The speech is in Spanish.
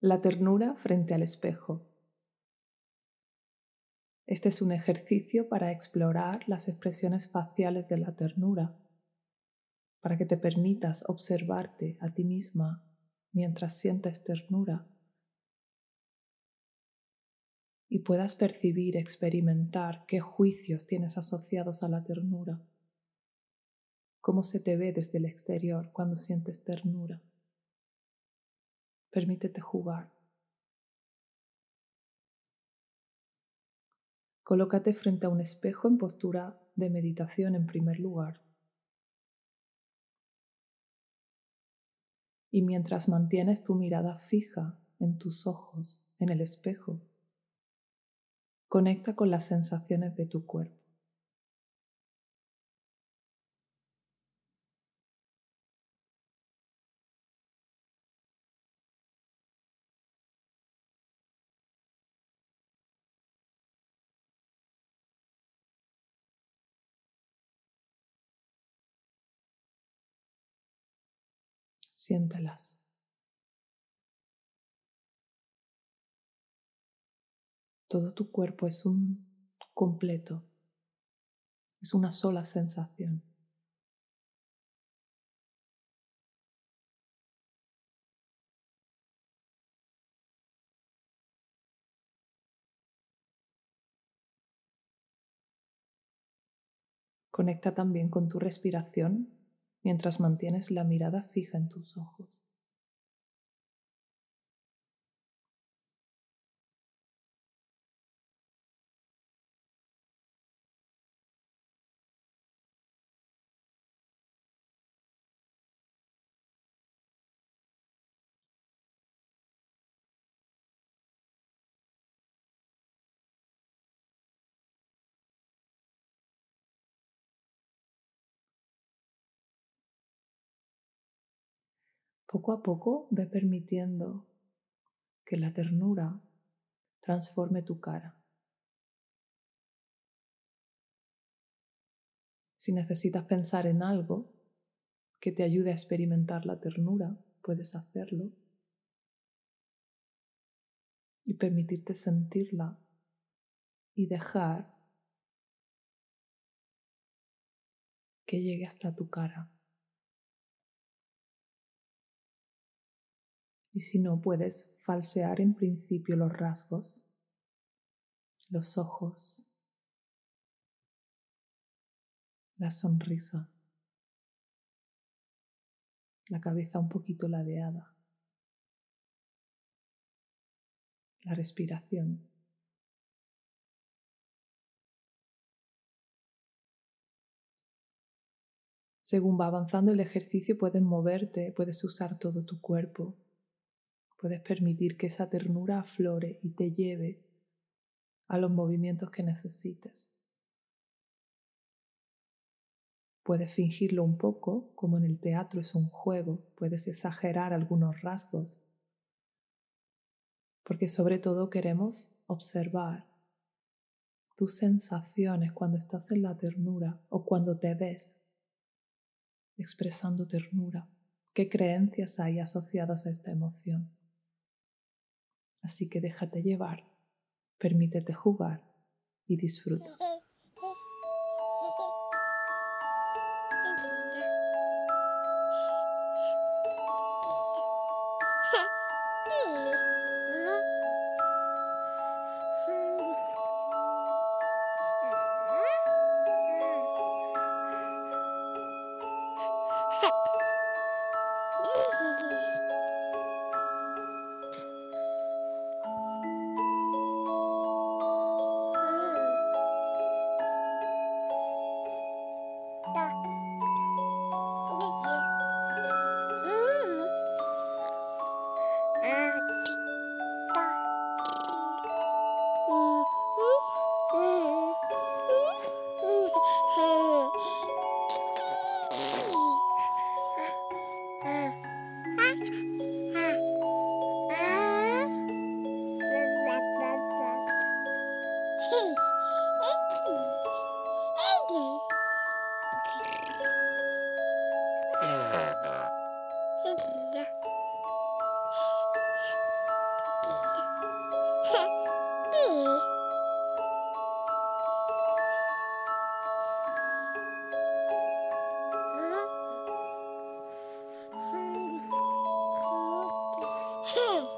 La ternura frente al espejo. Este es un ejercicio para explorar las expresiones faciales de la ternura, para que te permitas observarte a ti misma mientras sientes ternura y puedas percibir, experimentar qué juicios tienes asociados a la ternura, cómo se te ve desde el exterior cuando sientes ternura. Permítete jugar. Colócate frente a un espejo en postura de meditación en primer lugar. Y mientras mantienes tu mirada fija en tus ojos, en el espejo, conecta con las sensaciones de tu cuerpo. Siéntelas. Todo tu cuerpo es un completo, es una sola sensación. Conecta también con tu respiración mientras mantienes la mirada fija en tus ojos. Poco a poco ve permitiendo que la ternura transforme tu cara. Si necesitas pensar en algo que te ayude a experimentar la ternura, puedes hacerlo y permitirte sentirla y dejar que llegue hasta tu cara. Y si no, puedes falsear en principio los rasgos, los ojos, la sonrisa, la cabeza un poquito ladeada, la respiración. Según va avanzando el ejercicio puedes moverte, puedes usar todo tu cuerpo, Puedes permitir que esa ternura aflore y te lleve a los movimientos que necesites. Puedes fingirlo un poco, como en el teatro es un juego, puedes exagerar algunos rasgos, porque sobre todo queremos observar tus sensaciones cuando estás en la ternura o cuando te ves expresando ternura, qué creencias hay asociadas a esta emoción. Así que déjate llevar, permítete jugar y disfruta. Hey!